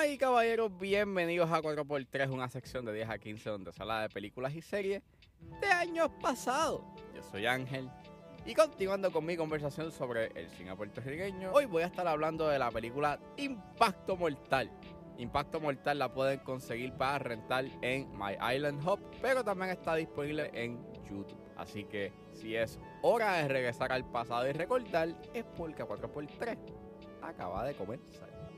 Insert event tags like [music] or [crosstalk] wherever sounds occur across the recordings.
Damas y caballeros, bienvenidos a 4x3, una sección de 10 a 15 donde se habla de películas y series de años pasados. Yo soy Ángel y continuando con mi conversación sobre el cine puertorriqueño, hoy voy a estar hablando de la película Impacto Mortal. Impacto Mortal la pueden conseguir para rentar en My Island Hub, pero también está disponible en YouTube. Así que si es hora de regresar al pasado y recordar, es porque 4x3 acaba de comenzar.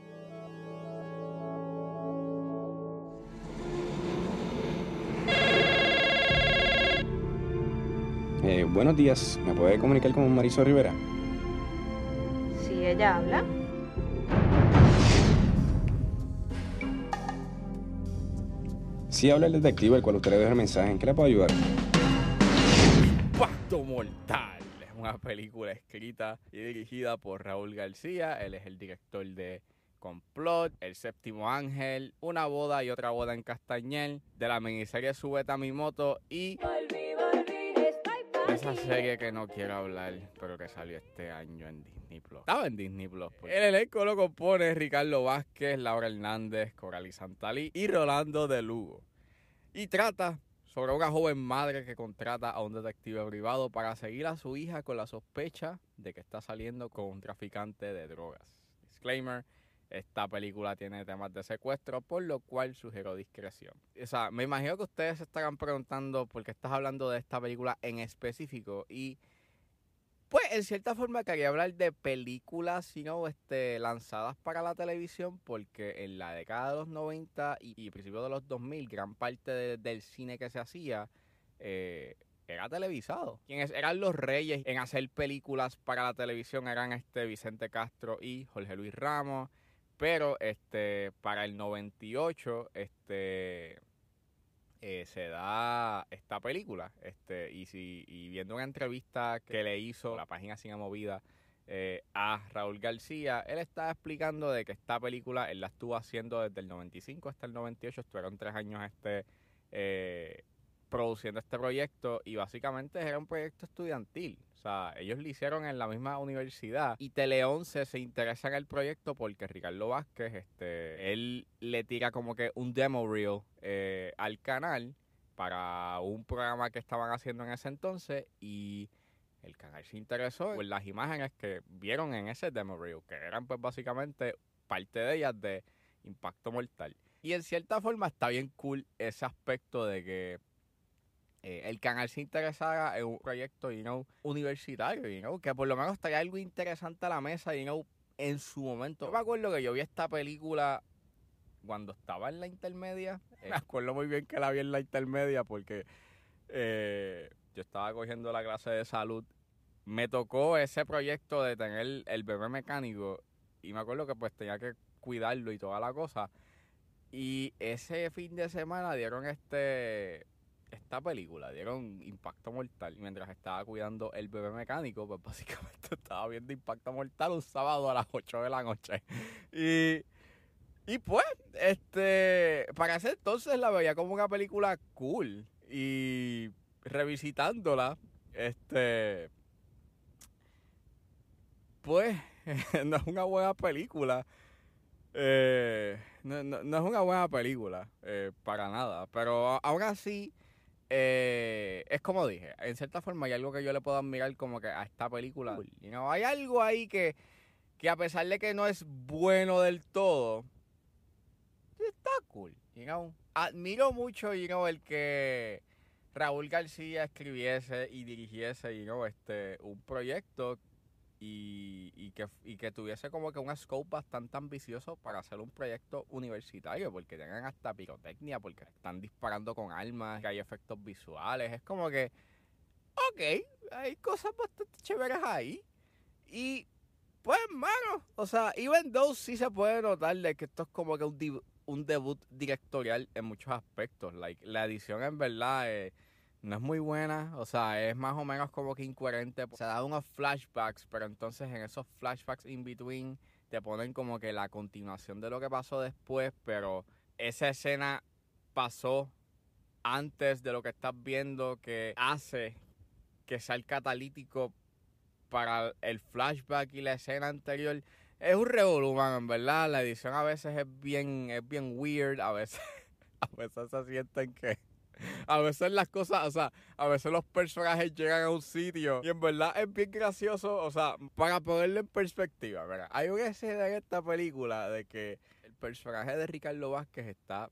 Eh, buenos días, ¿me puede comunicar con Marisol Rivera? Si ella habla. Sí, habla el detective, el cual usted le deja el mensaje. ¿En qué le puedo ayudar? Impacto Mortal es una película escrita y dirigida por Raúl García. Él es el director de Complot, El Séptimo Ángel, Una Boda y Otra Boda en Castañel, de la miniserie Subeta Mi Moto y esa serie que no quiero hablar, pero que salió este año en Disney Plus. Estaba en Disney Plus. El elenco lo compone Ricardo Vázquez, Laura Hernández, Coralie Santalí y Rolando de Lugo. Y trata sobre una joven madre que contrata a un detective privado para seguir a su hija con la sospecha de que está saliendo con un traficante de drogas. Disclaimer. Esta película tiene temas de secuestro, por lo cual sugiero discreción. O sea, me imagino que ustedes se estarán preguntando por qué estás hablando de esta película en específico. Y pues, en cierta forma, quería hablar de películas, sino este, lanzadas para la televisión, porque en la década de los 90 y, y principios de los 2000, gran parte de- del cine que se hacía eh, era televisado. Quienes eran los reyes en hacer películas para la televisión eran este Vicente Castro y Jorge Luis Ramos. Pero este para el 98 este eh, se da esta película este y si y viendo una entrevista que le hizo la página Cine Movida eh, a Raúl García, él estaba explicando de que esta película él la estuvo haciendo desde el 95 hasta el 98, estuvieron tres años este eh, produciendo este proyecto y básicamente era un proyecto estudiantil. Sea, ellos lo hicieron en la misma universidad y Tele 11 se interesa en el proyecto porque Ricardo Vázquez, este, él le tira como que un demo reel eh, al canal para un programa que estaban haciendo en ese entonces y el canal se interesó en las imágenes que vieron en ese demo reel, que eran pues básicamente parte de ellas de Impacto Mortal. Y en cierta forma está bien cool ese aspecto de que eh, el canal se interesara en un proyecto, you know, universitario, you know, que por lo menos traía algo interesante a la mesa, you know, en su momento. Yo me acuerdo que yo vi esta película cuando estaba en la intermedia. Eh, [laughs] me acuerdo muy bien que la vi en la intermedia porque eh, yo estaba cogiendo la clase de salud. Me tocó ese proyecto de tener el bebé mecánico y me acuerdo que pues tenía que cuidarlo y toda la cosa. Y ese fin de semana dieron este esta película, dieron Impacto Mortal. Mientras estaba cuidando el bebé mecánico, pues [laughs] básicamente estaba viendo Impacto Mortal un sábado a las 8 de la noche. [laughs] Y, y pues, este, para ese entonces la veía como una película cool. Y revisitándola, este, pues, [laughs] no es una buena película. Eh, no, no- no es una buena película, eh, para nada. Pero aún así, eh, es como dije, en cierta forma hay algo que yo le puedo admirar como que a esta película. You know, hay algo ahí que, que a pesar de que no es bueno del todo, está cool. You know. Admiro mucho you know, el que Raúl García escribiese y dirigiese you know, este, un proyecto y, y que, tuviese como que un scope bastante ambicioso para hacer un proyecto universitario, porque tengan hasta pirotecnia, porque están disparando con armas, que hay efectos visuales, es como que, ok, hay cosas bastante chéveres ahí. Y, pues, mano, o sea, even though sí se puede notar de que esto es como que un debut directorial en muchos aspectos, like, la edición en verdad eh, no es muy buena, o sea, es más o menos como que incoherente. Se da unos flashbacks, pero entonces en esos flashbacks in between te ponen como que la continuación de lo que pasó después, pero esa escena pasó antes de lo que estás viendo que hace que sea el catalítico para el flashback y la escena anterior. es un revolumen, en verdad. La edición a veces es bien, es bien weird, a veces, [laughs] a veces se sienten que a veces las cosas, o sea, a veces los personajes llegan a un sitio y en verdad es bien gracioso, o sea, para ponerlo en perspectiva, ¿verdad? Hay una escena en esta película de que el personaje de Ricardo Vázquez está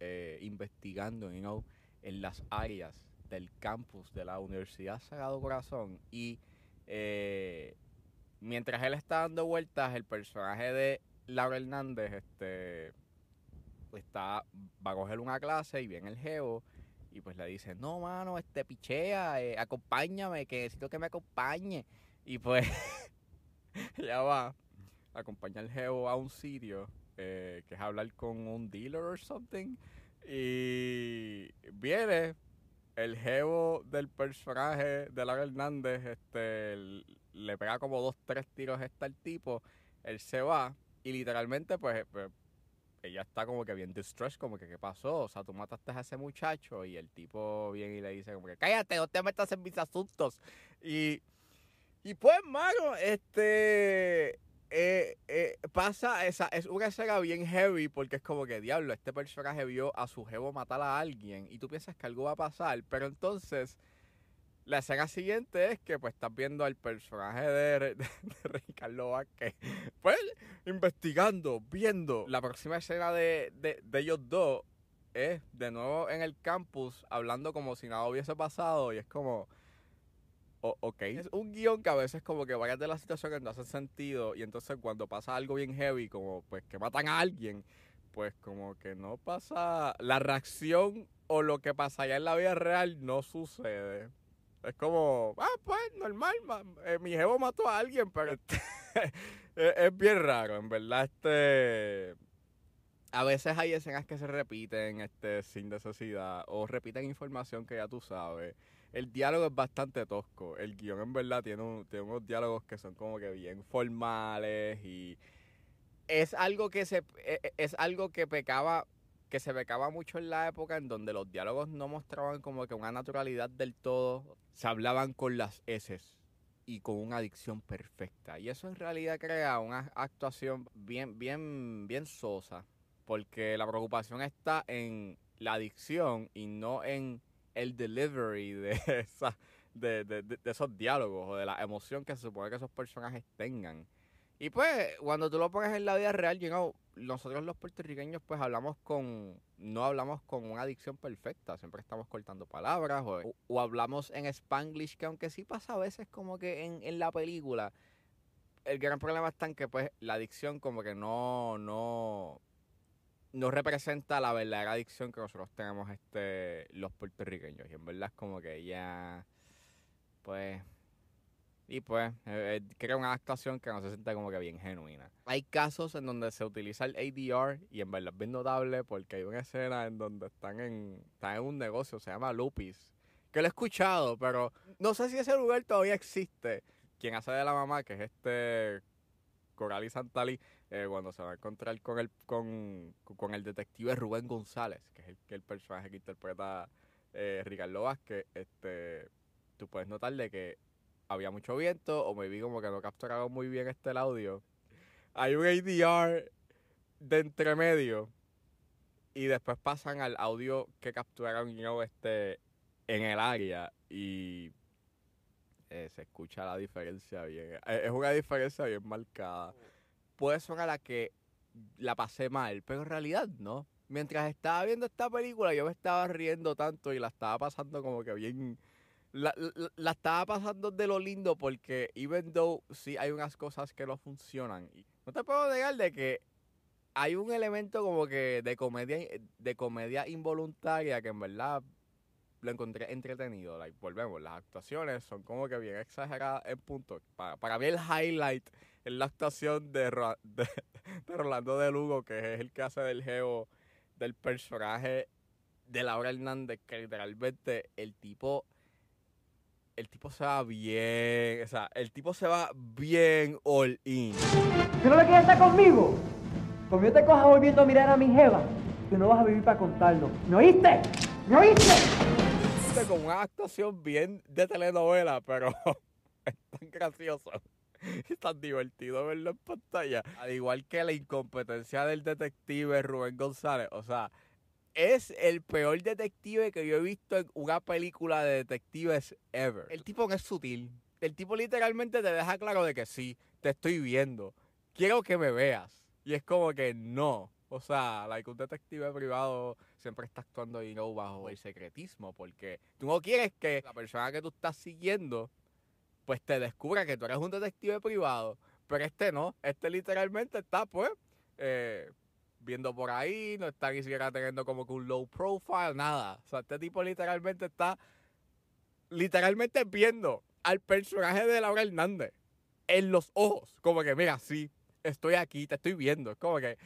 eh, investigando en las áreas del campus de la Universidad Sagrado Corazón y eh, mientras él está dando vueltas, el personaje de Laura Hernández, este está, va a coger una clase y viene el geo y pues le dice, no, mano, este pichea, eh, acompáñame, que necesito que me acompañe. Y pues [laughs] ya va, acompaña al geo a un sitio, eh, que es hablar con un dealer o something. Y viene el geo del personaje de Lara Hernández, este, le pega como dos, tres tiros este al tipo, él se va y literalmente pues, pues ella está como que bien distressed, como que qué pasó, o sea, tú mataste a ese muchacho y el tipo viene y le dice como que cállate, no te metas en mis asuntos. Y, y pues, mano, este, eh, eh, pasa, esa, es una escena bien heavy porque es como que, diablo, este personaje vio a su jevo matar a alguien y tú piensas que algo va a pasar, pero entonces la escena siguiente es que pues estás viendo al personaje de, [laughs] Ricardo Vázquez, pues investigando, viendo. La próxima escena de, ellos dos es de nuevo en el campus hablando como si nada hubiese pasado y es como... ok. Es un guion que a veces como que varias de las situaciones no hacen sentido y entonces cuando pasa algo bien heavy, como pues que matan a alguien, pues como que no pasa... La reacción o lo que pasa allá en la vida real no sucede. Es como, ah, pues, normal, eh, mi jevo mató a alguien, pero [laughs] es, bien raro, en verdad, este... A veces hay escenas que se repiten este, sin necesidad o repiten información que ya tú sabes. El diálogo es bastante tosco. El guion en verdad tiene, tiene unos diálogos que son como que bien formales y es algo que se e, e, es algo que pecaba que se becaba mucho en la época en donde los diálogos no mostraban como que una naturalidad del todo, se hablaban con las S y con una adicción perfecta. Y eso en realidad crea una actuación bien, bien, bien sosa, porque la preocupación está en la adicción y no en el delivery de, [laughs] esa, de esos diálogos o de la emoción que se supone que esos personajes tengan. Y pues, cuando tú lo pones en la vida real, nosotros los puertorriqueños pues hablamos con, no hablamos con una adicción perfecta, siempre estamos cortando palabras o, hablamos en spanglish, que aunque sí pasa a veces como que en, en la película, el gran problema está en que pues la adicción como que no, no, no representa la verdadera adicción que nosotros tenemos este los puertorriqueños. Y en verdad es como que ya, pues y pues eh, eh, crea una actuación que no se siente como que bien genuina. Hay casos en donde se utiliza el ADR y en verdad es bien notable porque hay una escena en donde están en, están en un negocio, se llama Lupis, que lo he escuchado, pero no sé si ese lugar todavía existe. Quien hace de la mamá, que es este Coral y Santali, eh, cuando se va a encontrar con el, con, con el detective Rubén González, que es el, que el personaje que interpreta Ricardo Vázquez, este, tú puedes notar de que había mucho viento o me vi como que no capturaba muy bien este el audio. Hay un ADR de entremedio y después pasan al audio que capturaron you este, en el área y eh, se escucha la diferencia bien. Eh, es una diferencia bien marcada. Puede sonar a la que la pasé mal, pero en realidad no. Mientras estaba viendo esta película yo me estaba riendo tanto y la estaba pasando como que bien la, la, estaba pasando de lo lindo porque even though sí hay unas cosas que no funcionan, no te puedo negar de que hay un elemento como que de comedia de comedia involuntaria que en verdad lo encontré entretenido. Volvemos, las actuaciones son como que bien exageradas en punto. Para, para mí el highlight es la actuación de, de, de Rolando de Lugo, que es el que hace del geo del personaje de Laura Hernández, que literalmente el tipo el tipo se va bien, o sea, el tipo se va bien all in. Si no le quieres estar conmigo, como yo te coja volviendo a mirar a mi jeva, tú no vas a vivir para contarlo. ¿Me oíste? ¿Me oíste? Con una actuación bien de telenovela, pero [laughs] es tan gracioso. Es tan divertido verlo en pantalla. Al igual que la incompetencia del detective Rubén González. O sea, es el peor detective que yo he visto en una película de detectives ever. El tipo no es sutil. El tipo literalmente te deja claro de que sí, te estoy viendo. Quiero que me veas. Y es como que no. O sea, like, un detective privado siempre está actuando y no bajo el secretismo, porque tú no quieres que la persona que tú estás siguiendo, pues te descubra que tú eres un detective privado. Pero este no, este literalmente está, pues, eh, viendo por ahí, no está ni siquiera teniendo como que un low profile, nada. O sea, este tipo literalmente está, literalmente viendo al personaje de Laura Hernández en los ojos. Como que, mira, sí, estoy aquí, te estoy viendo. Es como que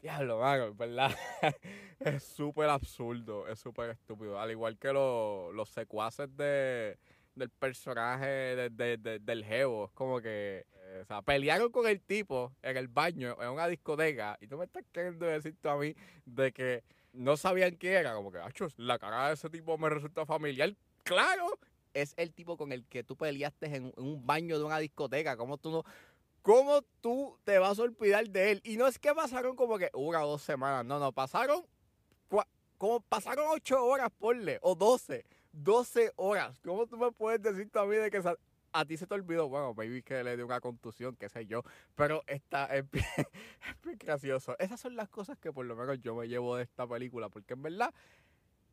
Diablo, mano, ¿verdad? [laughs] es súper absurdo, es súper estúpido. Al igual que los secuaces de, del personaje del Jevo. Es como que, o sea, pelearon con el tipo en el baño, en una discoteca, y tú me estás queriendo decir tú a mí de que no sabían quién era. Como que, achos, la cara de ese tipo me resulta familiar. ¡Claro! Es el tipo con el que tú peleaste en, un baño de una discoteca. ¿Cómo tú no ¿Cómo tú te vas a olvidar de él? Y no es que pasaron como que una o dos semanas, no, no, pasaron como pasaron ocho horas, porle, o doce, doce horas. ¿Cómo tú me puedes decir también de que a ti se te olvidó? Bueno, maybe que le dio una contusión, qué sé yo, pero está, [laughs] es bien, gracioso. Esas son las cosas que por lo menos yo me llevo de esta película, porque en verdad,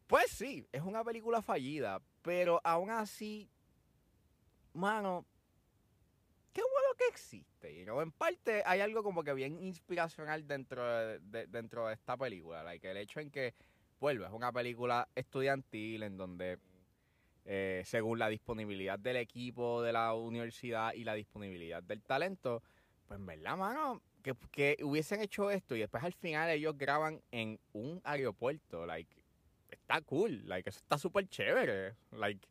pues sí, es una película fallida, pero aún así, mano, qué bueno que existe. Y en parte hay algo como que bien inspiracional dentro de, dentro de esta película. Like, el hecho en que, vuelve, es una película estudiantil en donde, eh, según la disponibilidad del equipo de la universidad y la disponibilidad del talento, pues en verdad, mano, que, que hubiesen hecho esto y después al final ellos graban en un aeropuerto. Like, está cool. Like, eso está súper chévere. Like,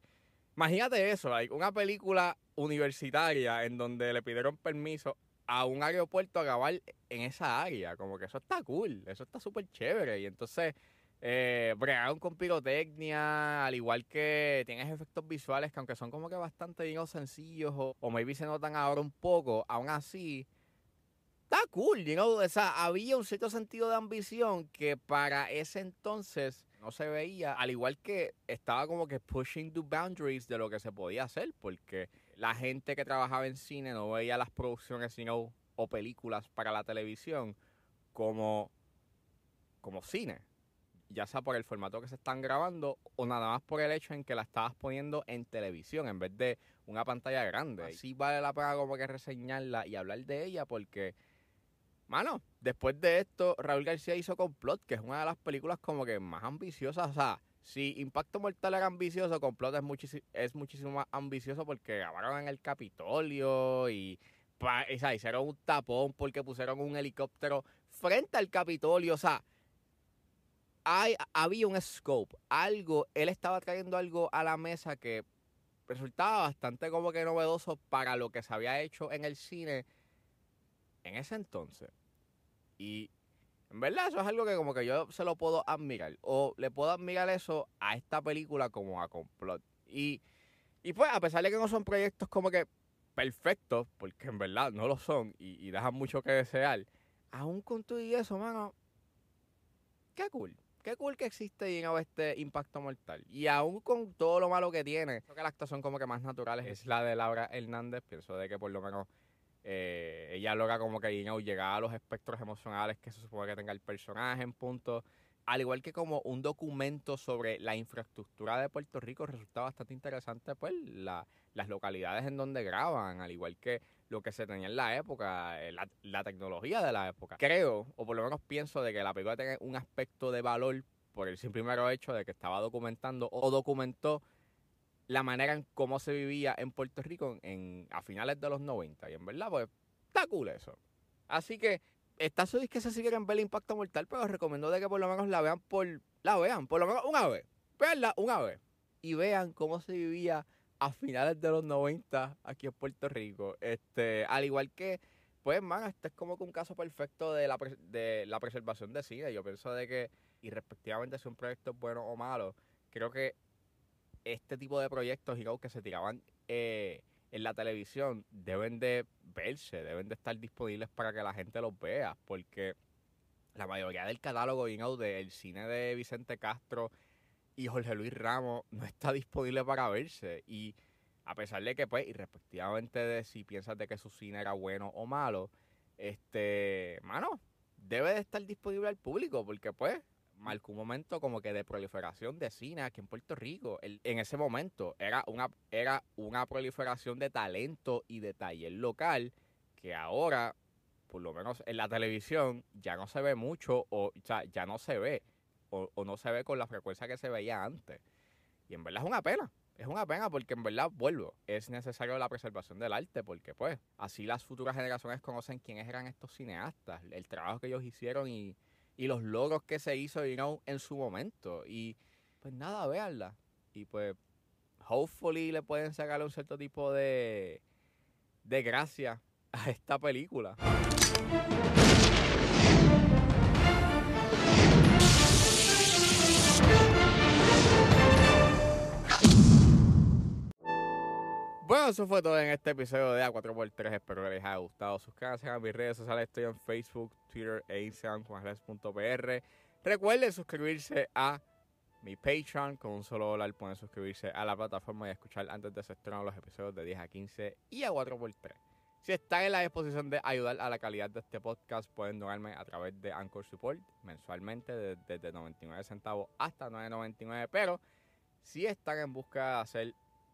imagínate eso, like, una película universitaria en donde le pidieron permiso a un aeropuerto a grabar en esa área. Como que eso está cool, eso está súper chévere. Y entonces, eh, bregaron con pirotecnia, al igual que tienes efectos visuales que aunque son como que bastante, digamos, sencillos o, o maybe se notan ahora un poco, aún así está cool, you know? o sea, había un cierto sentido de ambición que para ese entonces no se veía, al igual que estaba como que pushing the boundaries de lo que se podía hacer, porque la gente que trabajaba en cine no veía las producciones sino o películas para la televisión como, como cine. Ya sea por el formato que se están grabando o nada más por el hecho en que la estabas poniendo en televisión en vez de una pantalla grande. Así vale la pena como que reseñarla y hablar de ella porque, mano, después de esto, Raúl García hizo Complot, que es una de las películas como que más ambiciosas. O sea, si Impacto Mortal era ambicioso, Complot es, es muchísimo más ambicioso porque grabaron en el Capitolio y, hicieron un tapón porque pusieron un helicóptero frente al Capitolio. O sea, hay, había un scope, algo, él estaba trayendo algo a la mesa que resultaba bastante como que novedoso para lo que se había hecho en el cine en ese entonces. Y en verdad, eso es algo que como que yo se lo puedo admirar. O le puedo admirar eso a esta película como a Complot. Y, y pues, a pesar de que no son proyectos como que perfectos, porque en verdad no lo son y, dejan mucho que desear, aún con todo y eso, mano, qué cool. Qué cool que existe y este impacto mortal. Y aún con todo lo malo que tiene, creo que la actuación como que más natural es la de Laura Hernández. Pienso de que por lo menos eh, ella logra como que you llegar a los espectros emocionales que se supone que tenga el personaje en punto. Al igual que como un documento sobre la infraestructura de Puerto Rico, resulta bastante interesante pues la, las localidades en donde graban, al igual que lo que se tenía en la época, eh, la, tecnología de la época. Creo, o por lo menos pienso, de que la película tiene un aspecto de valor por el simple mero hecho de que estaba documentando o documentó la manera en cómo se vivía en Puerto Rico en, a finales de los 90. Y en verdad, pues, está cool eso. Así que está su que se siguen ver el impacto mortal, pero os recomiendo de que por lo menos la vean por. La vean, por lo menos una vez. Veanla una vez. Y vean cómo se vivía a finales de los 90 aquí en Puerto Rico. Este, al igual que, pues, man, este es como que un caso perfecto de la, de la preservación de cine. Yo pienso de que, y respectivamente si un proyecto es bueno o malo, creo que este tipo de proyectos, que se tiraban eh, en la televisión, deben de verse, deben de estar disponibles para que la gente los vea, porque la mayoría del catálogo you del cine de Vicente Castro y Jorge Luis Ramos no está disponible para verse. Y a pesar de que, pues, y respectivamente de si piensas de que su cine era bueno o malo, este, mano, debe de estar disponible al público, porque pues marcó un momento como que de proliferación de cine aquí en Puerto Rico. en ese momento era una, era una proliferación de talento y de taller local que ahora, por lo menos en la televisión, ya no se ve mucho o, sea, ya no se ve o, o no se ve con la frecuencia que se veía antes. Y en verdad es una pena. Es una pena porque en verdad, vuelvo, es necesario la preservación del arte porque pues así las futuras generaciones conocen quiénes eran estos cineastas, el trabajo que ellos hicieron y, y los logros que se hizo en su momento. Y pues nada, véanla. Y pues, hopefully le pueden sacar un cierto tipo de, de gracia a esta película. Eso fue todo en este episodio de A4x3. Espero que les haya gustado. Suscríbanse a mis redes sociales. Estoy en Facebook, Twitter e Instagram con Recuerden suscribirse a mi Patreon. Con un solo dólar pueden suscribirse a la plataforma y escuchar antes de se estrenar los episodios de 10 a 15 y a 4x3. Si están en la disposición de ayudar a la calidad de este podcast, pueden donarme a través de Anchor Support mensualmente desde, 99 centavos hasta 9.99. Pero si están en busca de hacer